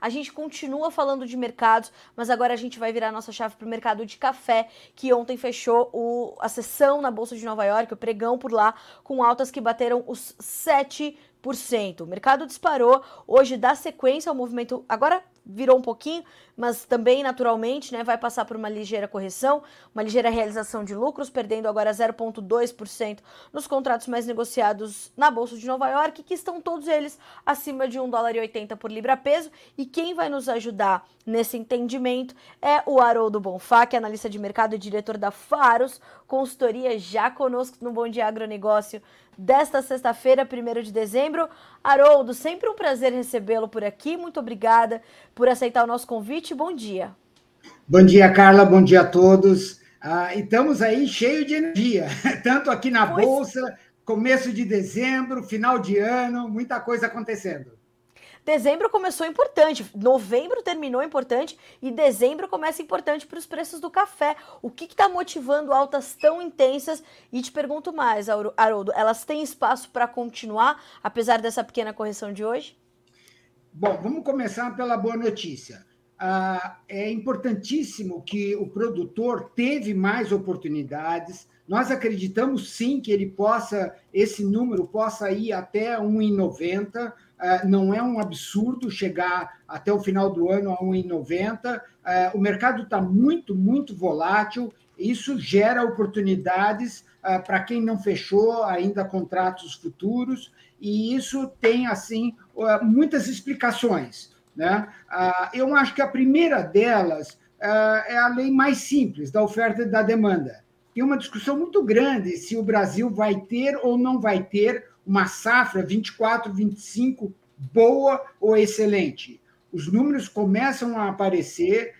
A gente continua falando de mercados, mas agora a gente vai virar nossa chave para o mercado de café, que ontem fechou o, a sessão na Bolsa de Nova York, o pregão por lá, com altas que bateram os 7%. O mercado disparou, hoje dá sequência ao movimento. Agora virou um pouquinho, mas também naturalmente né, vai passar por uma ligeira correção, uma ligeira realização de lucros, perdendo agora 0,2% nos contratos mais negociados na Bolsa de Nova York, que estão todos eles acima de 1 dólar e 80 por libra peso. E quem vai nos ajudar nesse entendimento é o Haroldo Bonfá, que é analista de mercado e diretor da Faros, consultoria já conosco no Bom Dia Agronegócio desta sexta-feira, 1 de dezembro. Haroldo, sempre um prazer recebê-lo por aqui. Muito obrigada por aceitar o nosso convite. Bom dia. Bom dia, Carla. Bom dia a todos. Ah, estamos aí cheio de energia, tanto aqui na pois... Bolsa, começo de dezembro, final de ano, muita coisa acontecendo. Dezembro começou importante, novembro terminou importante e dezembro começa importante para os preços do café. O que está motivando altas tão intensas? E te pergunto mais, Haroldo, elas têm espaço para continuar, apesar dessa pequena correção de hoje? Bom, vamos começar pela boa notícia. Ah, é importantíssimo que o produtor teve mais oportunidades. Nós acreditamos sim que ele possa, esse número possa ir até 1,90 é, não é um absurdo chegar até o final do ano a 1,90. É, o mercado está muito, muito volátil. Isso gera oportunidades é, para quem não fechou ainda contratos futuros, e isso tem assim muitas explicações. Né? Eu acho que a primeira delas é a lei mais simples da oferta e da demanda. Tem uma discussão muito grande se o Brasil vai ter ou não vai ter uma safra 24, 25 boa ou excelente. Os números começam a aparecer,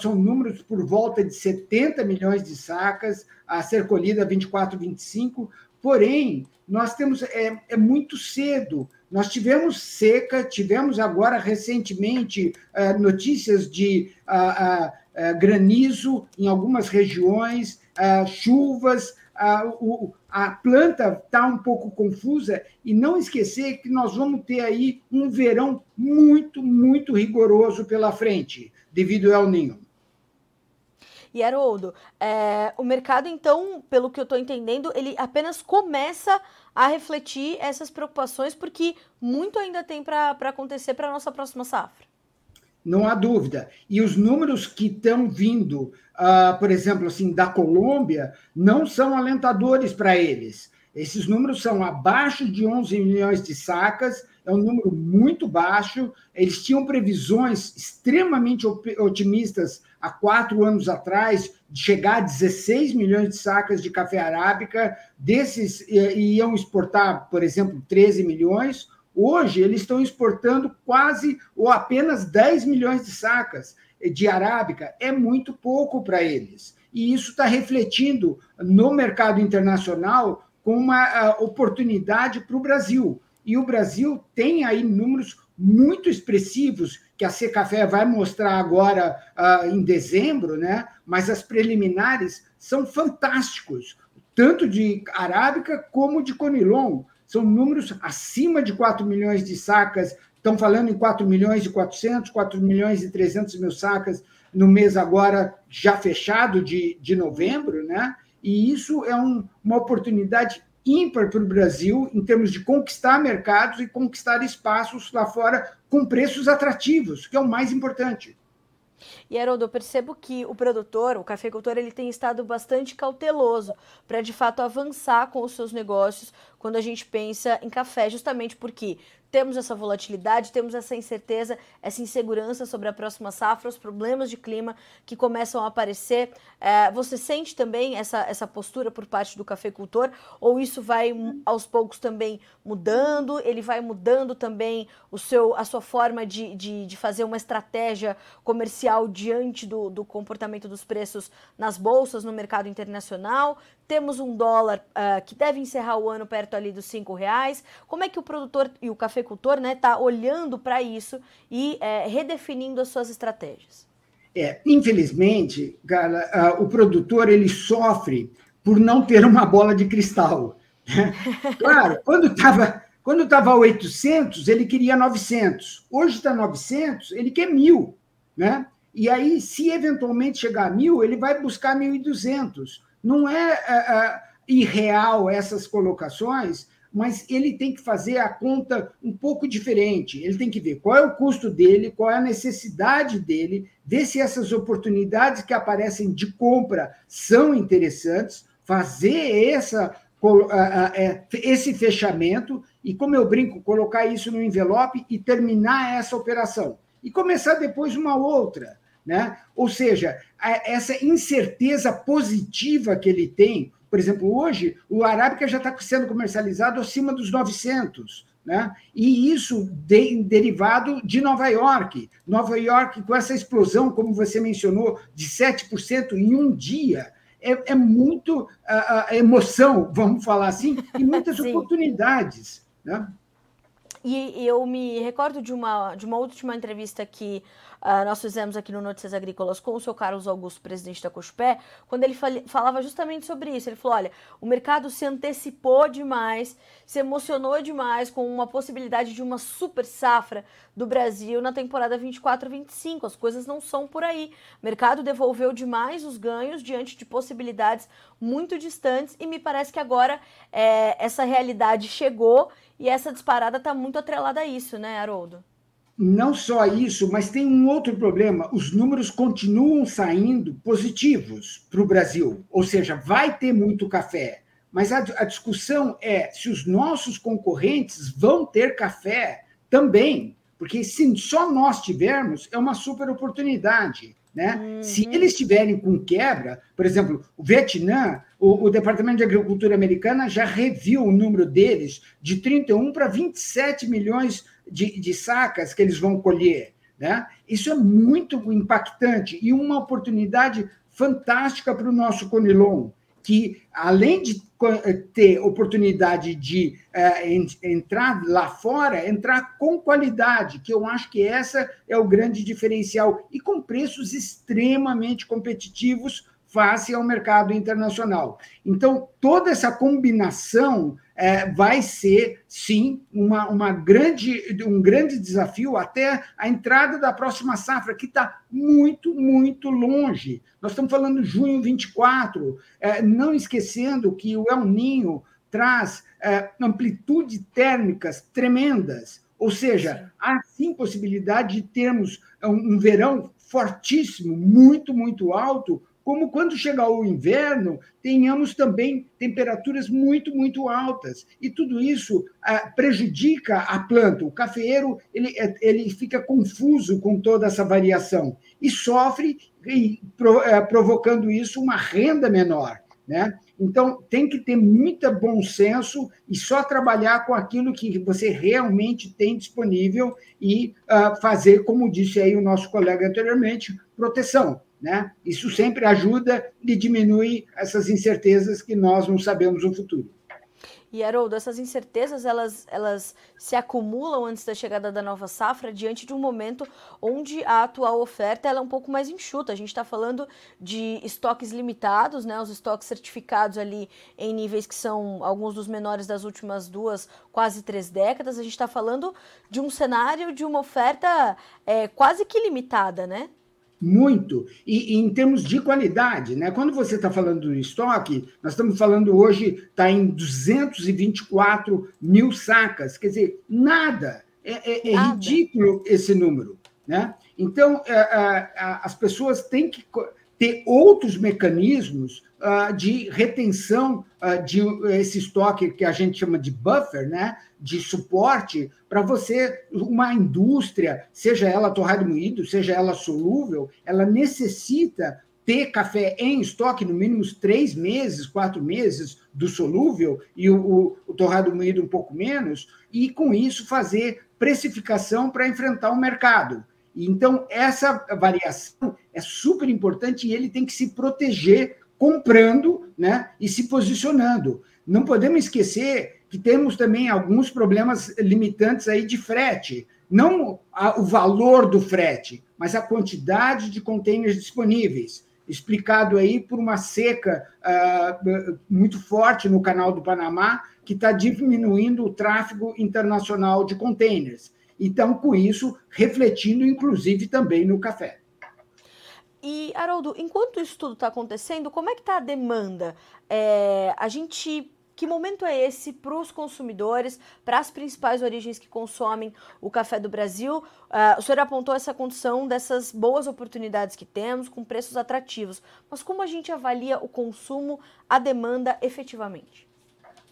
são números por volta de 70 milhões de sacas a ser colhida 24, 25, porém, nós temos é, é muito cedo. Nós tivemos seca, tivemos agora recentemente uh, notícias de uh, uh, granizo em algumas regiões, chuvas, a, o, a planta está um pouco confusa e não esquecer que nós vamos ter aí um verão muito, muito rigoroso pela frente, devido ao ninho. E Haroldo, é, o mercado, então, pelo que eu estou entendendo, ele apenas começa a refletir essas preocupações, porque muito ainda tem para acontecer para a nossa próxima safra não há dúvida. E os números que estão vindo, uh, por exemplo, assim, da Colômbia, não são alentadores para eles. Esses números são abaixo de 11 milhões de sacas, é um número muito baixo. Eles tinham previsões extremamente otimistas há quatro anos atrás, de chegar a 16 milhões de sacas de café arábica. Desses, iam exportar, por exemplo, 13 milhões. Hoje, eles estão exportando quase ou apenas 10 milhões de sacas de arábica. É muito pouco para eles. E isso está refletindo no mercado internacional com uma oportunidade para o Brasil. E o Brasil tem aí números muito expressivos que a Secafé vai mostrar agora uh, em dezembro, né? Mas as preliminares são fantásticos, tanto de arábica como de conilon são números acima de 4 milhões de sacas, estão falando em 4 milhões e 400, 4 milhões e 300 mil sacas no mês agora já fechado de, de novembro, né? E isso é um, uma oportunidade ímpar para o Brasil em termos de conquistar mercados e conquistar espaços lá fora com preços atrativos, que é o mais importante. E Haroldo, eu percebo que o produtor, o cafeicultor, ele tem estado bastante cauteloso para de fato avançar com os seus negócios quando a gente pensa em café, justamente porque temos essa volatilidade, temos essa incerteza, essa insegurança sobre a próxima safra, os problemas de clima que começam a aparecer. É, você sente também essa, essa postura por parte do cafeicultor? Ou isso vai aos poucos também mudando? Ele vai mudando também o seu, a sua forma de, de, de fazer uma estratégia comercial diante do, do comportamento dos preços nas bolsas, no mercado internacional? Temos um dólar uh, que deve encerrar o ano perto ali dos cinco reais. Como é que o produtor e o cafeicultor está né, tá olhando para isso e é, redefinindo as suas estratégias? É, infelizmente, cara, uh, o produtor ele sofre por não ter uma bola de cristal. Né? Claro, quando estava Quando estava 800, ele queria 900. Hoje está 900, ele quer 1.000. Né? E aí, se eventualmente chegar a 1.000, ele vai buscar 1.200. Não é, é, é irreal essas colocações, mas ele tem que fazer a conta um pouco diferente. Ele tem que ver qual é o custo dele, qual é a necessidade dele, ver se essas oportunidades que aparecem de compra são interessantes, fazer essa, é, esse fechamento e, como eu brinco, colocar isso no envelope e terminar essa operação. E começar depois uma outra. Né? Ou seja, essa incerteza positiva que ele tem, por exemplo, hoje o Arábica já está sendo comercializado acima dos 900, né? E isso de, derivado de Nova York. Nova York, com essa explosão, como você mencionou, de 7% em um dia, é, é muito uh, emoção, vamos falar assim, e muitas oportunidades. Né? E eu me recordo de uma, de uma última entrevista que uh, nós fizemos aqui no Notícias Agrícolas com o seu Carlos Augusto, presidente da Cospé, quando ele falava justamente sobre isso. Ele falou: olha, o mercado se antecipou demais, se emocionou demais com uma possibilidade de uma super safra do Brasil na temporada 24-25. As coisas não são por aí. O mercado devolveu demais os ganhos diante de possibilidades muito distantes e me parece que agora é, essa realidade chegou e essa disparada está muito atrelada a isso, né, Haroldo? Não só isso, mas tem um outro problema: os números continuam saindo positivos para o Brasil, ou seja, vai ter muito café. Mas a, a discussão é se os nossos concorrentes vão ter café também, porque se só nós tivermos, é uma super oportunidade. Né? Uhum. Se eles estiverem com quebra, por exemplo, o Vietnã, o, o, Departamento de Agricultura americana já reviu o número deles de 31 para 27 milhões de, de sacas que eles vão colher. Né? Isso é muito impactante e uma oportunidade fantástica para o nosso Conilon, que, além de ter oportunidade de é, entrar lá fora, entrar com qualidade, que eu acho que essa é o grande diferencial, e com preços extremamente competitivos face ao mercado internacional. Então, toda essa combinação é, vai ser, sim, uma, uma grande, um grande desafio até a entrada da próxima safra, que está muito, muito longe. Nós estamos falando de junho 24, é, não esquecendo que o El Ninho traz é, amplitude térmicas tremendas, ou seja, há sim possibilidade de termos um, um verão fortíssimo, muito, muito alto, como quando chegar o inverno, tenhamos também temperaturas muito, muito altas. E tudo isso ah, prejudica a planta. O cafeeiro ele, é, ele fica confuso com toda essa variação e sofre, e, eh, provocando isso uma renda menor. Né? Então, tem que ter muito bom senso e só trabalhar com aquilo que você realmente tem disponível e uh, fazer, como disse aí o nosso colega anteriormente, proteção. Né? Isso sempre ajuda e diminui essas incertezas que nós não sabemos o futuro. E Haroldo, essas incertezas elas, elas se acumulam antes da chegada da nova safra diante de um momento onde a atual oferta ela é um pouco mais enxuta. A gente está falando de estoques limitados, né? Os estoques certificados ali em níveis que são alguns dos menores das últimas duas, quase três décadas. A gente está falando de um cenário de uma oferta é, quase que limitada, né? Muito. E, e, em termos de qualidade, né? quando você está falando do estoque, nós estamos falando hoje, está em 224 mil sacas, quer dizer, nada. É, é, é nada. ridículo esse número. Né? Então, é, é, as pessoas têm que ter outros mecanismos uh, de retenção uh, de esse estoque que a gente chama de buffer, né? de suporte para você, uma indústria, seja ela torrado moído, seja ela solúvel, ela necessita ter café em estoque no mínimo três meses, quatro meses do solúvel e o, o, o torrado moído um pouco menos, e com isso fazer precificação para enfrentar o mercado. Então, essa variação é super importante e ele tem que se proteger comprando né, e se posicionando. Não podemos esquecer que temos também alguns problemas limitantes aí de frete. Não o valor do frete, mas a quantidade de containers disponíveis. Explicado aí por uma seca uh, muito forte no canal do Panamá, que está diminuindo o tráfego internacional de containers. Então, com isso, refletindo inclusive também no café. E, Haroldo, enquanto isso tudo está acontecendo, como é que está a demanda? É, a gente que momento é esse para os consumidores, para as principais origens que consomem o café do Brasil? Uh, o senhor apontou essa condição dessas boas oportunidades que temos, com preços atrativos. Mas como a gente avalia o consumo, a demanda efetivamente?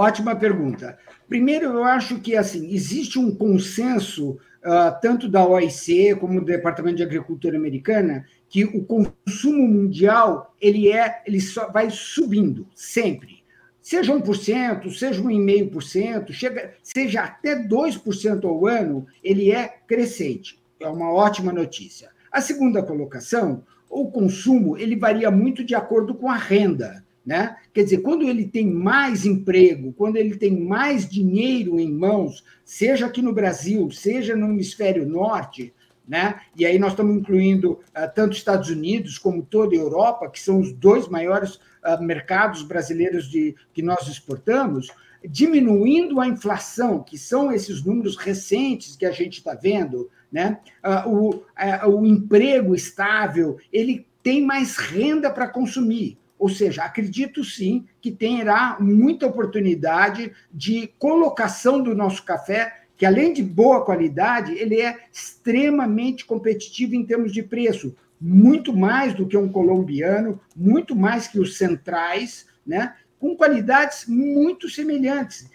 Ótima pergunta. Primeiro, eu acho que assim existe um consenso uh, tanto da OIC como do Departamento de Agricultura Americana que o consumo mundial ele é ele só vai subindo sempre seja 1%, seja 1,5%, chega, seja até 2% ao ano, ele é crescente. É uma ótima notícia. A segunda colocação, o consumo, ele varia muito de acordo com a renda. Né? Quer dizer, quando ele tem mais emprego, quando ele tem mais dinheiro em mãos, seja aqui no Brasil, seja no hemisfério norte, né? E aí nós estamos incluindo uh, tanto Estados Unidos como toda a Europa, que são os dois maiores uh, mercados brasileiros de, que nós exportamos, diminuindo a inflação, que são esses números recentes que a gente está vendo, né? Uh, o, o emprego estável, ele tem mais renda para consumir. Ou seja, acredito sim que terá muita oportunidade de colocação do nosso café que além de boa qualidade, ele é extremamente competitivo em termos de preço, muito mais do que um colombiano, muito mais que os centrais, né? com qualidades muito semelhantes.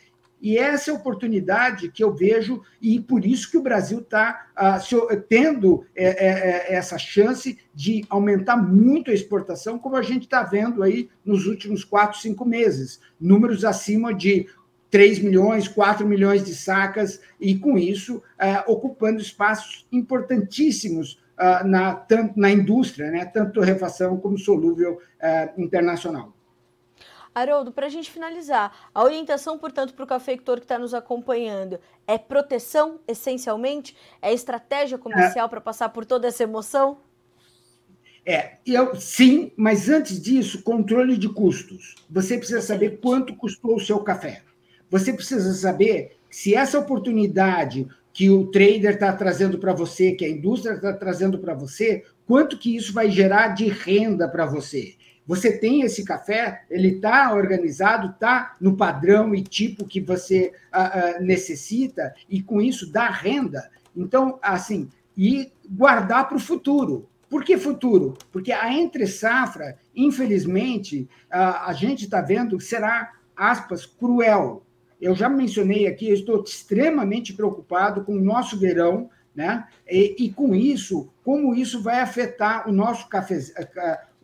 E essa é a oportunidade que eu vejo, e por isso que o Brasil está uh, tendo é, é, é, essa chance de aumentar muito a exportação, como a gente está vendo aí nos últimos quatro, cinco meses. Números acima de 3 milhões, 4 milhões de sacas, e com isso uh, ocupando espaços importantíssimos uh, na, tanto na indústria, né, tanto torrefação como solúvel uh, internacional. Haroldo, para a gente finalizar, a orientação, portanto, para o cafeicultor que está nos acompanhando é proteção, essencialmente? É estratégia comercial é. para passar por toda essa emoção? É, eu, sim, mas antes disso, controle de custos. Você precisa saber quanto custou o seu café. Você precisa saber se essa oportunidade que o trader está trazendo para você, que a indústria está trazendo para você, quanto que isso vai gerar de renda para você. Você tem esse café, ele está organizado, está no padrão e tipo que você uh, uh, necessita, e com isso dá renda. Então, assim, e guardar para o futuro. Por que futuro? Porque a entre safra, infelizmente, uh, a gente está vendo que será, aspas, cruel eu já mencionei aqui, eu estou extremamente preocupado com o nosso verão, né? E, e, com isso, como isso vai afetar o nosso, cafe,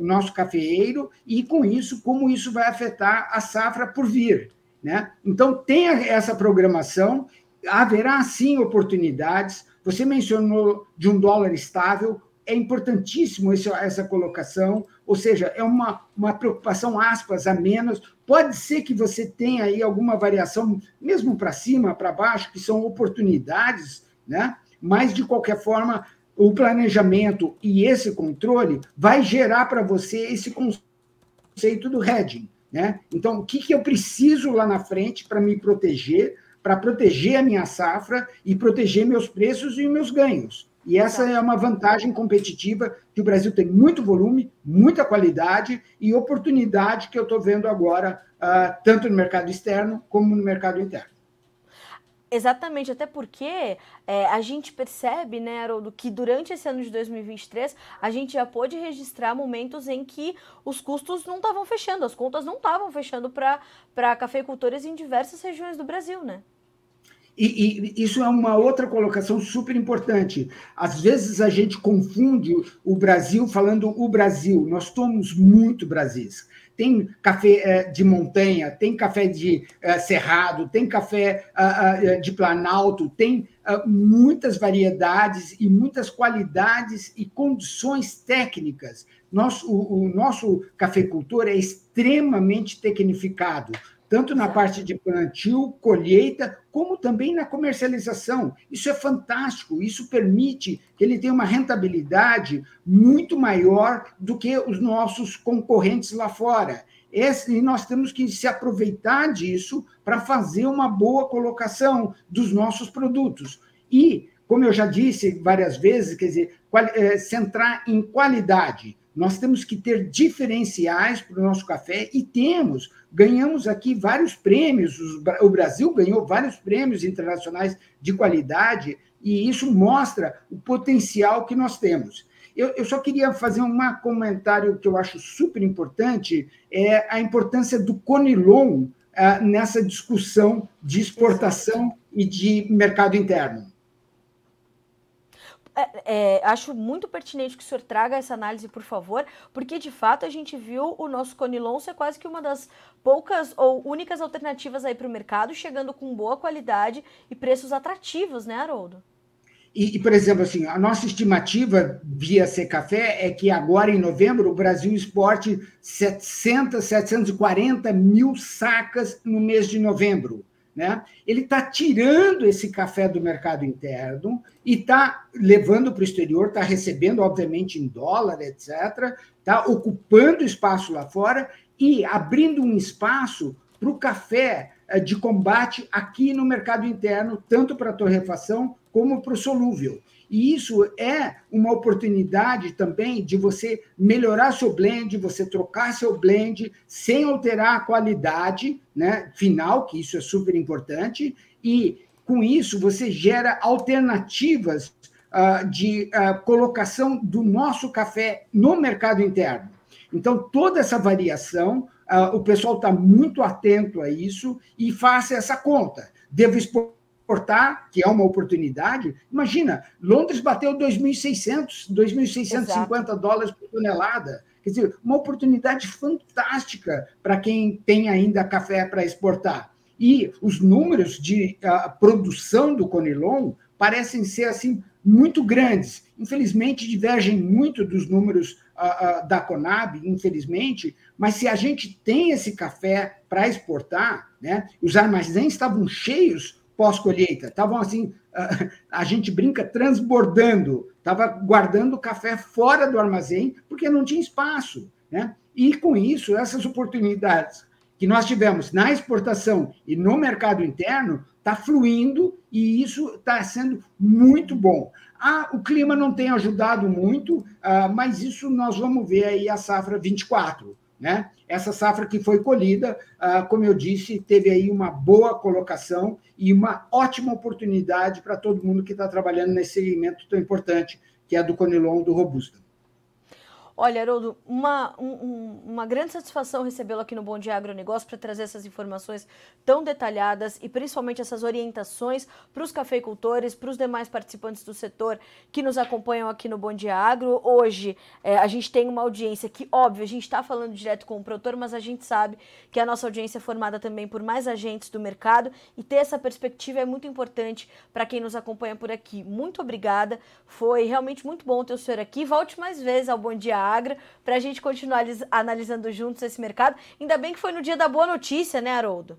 o nosso cafeeiro e com isso, como isso vai afetar a safra por vir, né? Então, tenha essa programação, haverá sim oportunidades. Você mencionou de um dólar estável, é importantíssimo esse, essa colocação, ou seja, é uma, uma preocupação, aspas, a menos. Pode ser que você tenha aí alguma variação, mesmo para cima, para baixo, que são oportunidades, né? mas, de qualquer forma, o planejamento e esse controle vai gerar para você esse conceito do hedging. Né? Então, o que, que eu preciso lá na frente para me proteger, para proteger a minha safra e proteger meus preços e meus ganhos? E essa é uma vantagem competitiva que o Brasil tem muito volume, muita qualidade e oportunidade que eu estou vendo agora, uh, tanto no mercado externo como no mercado interno. Exatamente, até porque é, a gente percebe, né, Haroldo, que durante esse ano de 2023 a gente já pôde registrar momentos em que os custos não estavam fechando, as contas não estavam fechando para cafeicultores em diversas regiões do Brasil, né? E, e, isso é uma outra colocação super importante. Às vezes a gente confunde o Brasil falando o Brasil. Nós somos muito Brasis. Tem café eh, de montanha, tem café de eh, cerrado, tem café ah, ah, de planalto, tem ah, muitas variedades e muitas qualidades e condições técnicas. Nosso, o, o nosso cafeicultor é extremamente tecnificado tanto na parte de plantio, colheita, como também na comercialização. Isso é fantástico, isso permite que ele tenha uma rentabilidade muito maior do que os nossos concorrentes lá fora. Esse, e nós temos que se aproveitar disso para fazer uma boa colocação dos nossos produtos. E, como eu já disse várias vezes, quer dizer, qual, é, centrar em qualidade. Nós temos que ter diferenciais para o nosso café e temos. Ganhamos aqui vários prêmios, o Brasil ganhou vários prêmios internacionais de qualidade, e isso mostra o potencial que nós temos. Eu, eu só queria fazer um comentário que eu acho super importante, é a importância do Conilon ah, nessa discussão de exportação e de mercado interno. É, é, acho muito pertinente que o senhor traga essa análise, por favor, porque de fato a gente viu o nosso Conilon ser quase que uma das poucas ou únicas alternativas aí para o mercado, chegando com boa qualidade e preços atrativos, né, Haroldo? E, por exemplo, assim, a nossa estimativa via Café é que agora, em novembro, o Brasil exporte 700, 740 mil sacas no mês de novembro. Né? Ele está tirando esse café do mercado interno e está levando para o exterior, está recebendo, obviamente, em dólar, etc., está ocupando espaço lá fora e abrindo um espaço para o café eh, de combate aqui no mercado interno, tanto para a torrefação como para o solúvel. E isso é uma oportunidade também de você melhorar seu blend, você trocar seu blend sem alterar a qualidade né, final, que isso é super importante, e com isso você gera alternativas uh, de uh, colocação do nosso café no mercado interno. Então, toda essa variação, uh, o pessoal está muito atento a isso e faça essa conta. Devo expor exportar, que é uma oportunidade. Imagina, Londres bateu 2.600, 2.650 dólares por tonelada. Quer dizer, uma oportunidade fantástica para quem tem ainda café para exportar. E os números de uh, produção do Conilon parecem ser assim muito grandes. Infelizmente, divergem muito dos números uh, uh, da Conab, infelizmente, mas se a gente tem esse café para exportar, né, os armazéns estavam cheios pós-colheita. Estavam assim, a gente brinca, transbordando, estava guardando café fora do armazém, porque não tinha espaço. Né? E com isso, essas oportunidades que nós tivemos na exportação e no mercado interno está fluindo e isso está sendo muito bom. Ah, o clima não tem ajudado muito, ah, mas isso nós vamos ver aí a safra 24. Né? Essa safra que foi colhida, ah, como eu disse, teve aí uma boa colocação e uma ótima oportunidade para todo mundo que está trabalhando nesse segmento tão importante que é do Conilon do Robusta. Olha, Haroldo, uma, um, uma grande satisfação recebê-lo aqui no Bom Dia Agronegócio para trazer essas informações tão detalhadas e principalmente essas orientações para os cafeicultores, para os demais participantes do setor que nos acompanham aqui no Bom Dia Agro. Hoje é, a gente tem uma audiência que, óbvio, a gente está falando direto com o produtor, mas a gente sabe que a nossa audiência é formada também por mais agentes do mercado e ter essa perspectiva é muito importante para quem nos acompanha por aqui. Muito obrigada, foi realmente muito bom ter o senhor aqui. Volte mais vezes ao Bom Dia Agra, para a gente continuar analisando juntos esse mercado. Ainda bem que foi no dia da boa notícia, né, Haroldo?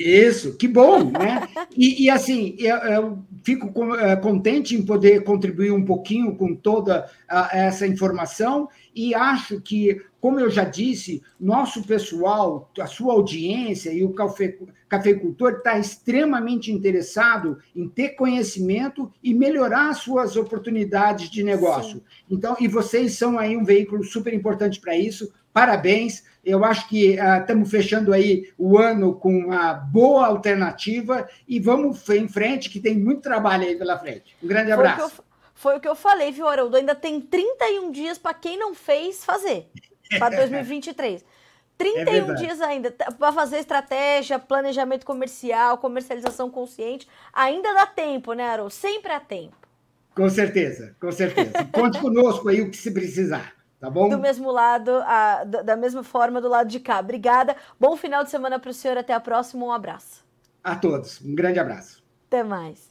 Isso, que bom, né? E, e assim, eu, eu fico é, contente em poder contribuir um pouquinho com toda essa informação e acho que, como eu já disse, nosso pessoal, a sua audiência e o café, cafeicultor está extremamente interessado em ter conhecimento e melhorar suas oportunidades de negócio. Sim. Então, e vocês são aí um veículo super importante para isso. Parabéns. Eu acho que estamos uh, fechando aí o ano com uma boa alternativa e vamos em frente, que tem muito trabalho aí pela frente. Um grande abraço. Foi o que eu, foi o que eu falei, viu, Haroldo? Ainda tem 31 dias para quem não fez fazer, para 2023. 31 é dias ainda para fazer estratégia, planejamento comercial, comercialização consciente. Ainda dá tempo, né, Haroldo? Sempre há tempo. Com certeza, com certeza. Conte conosco aí o que se precisar. Tá bom? Do mesmo lado, a, da mesma forma do lado de cá. Obrigada. Bom final de semana para o senhor. Até a próxima. Um abraço. A todos. Um grande abraço. Até mais.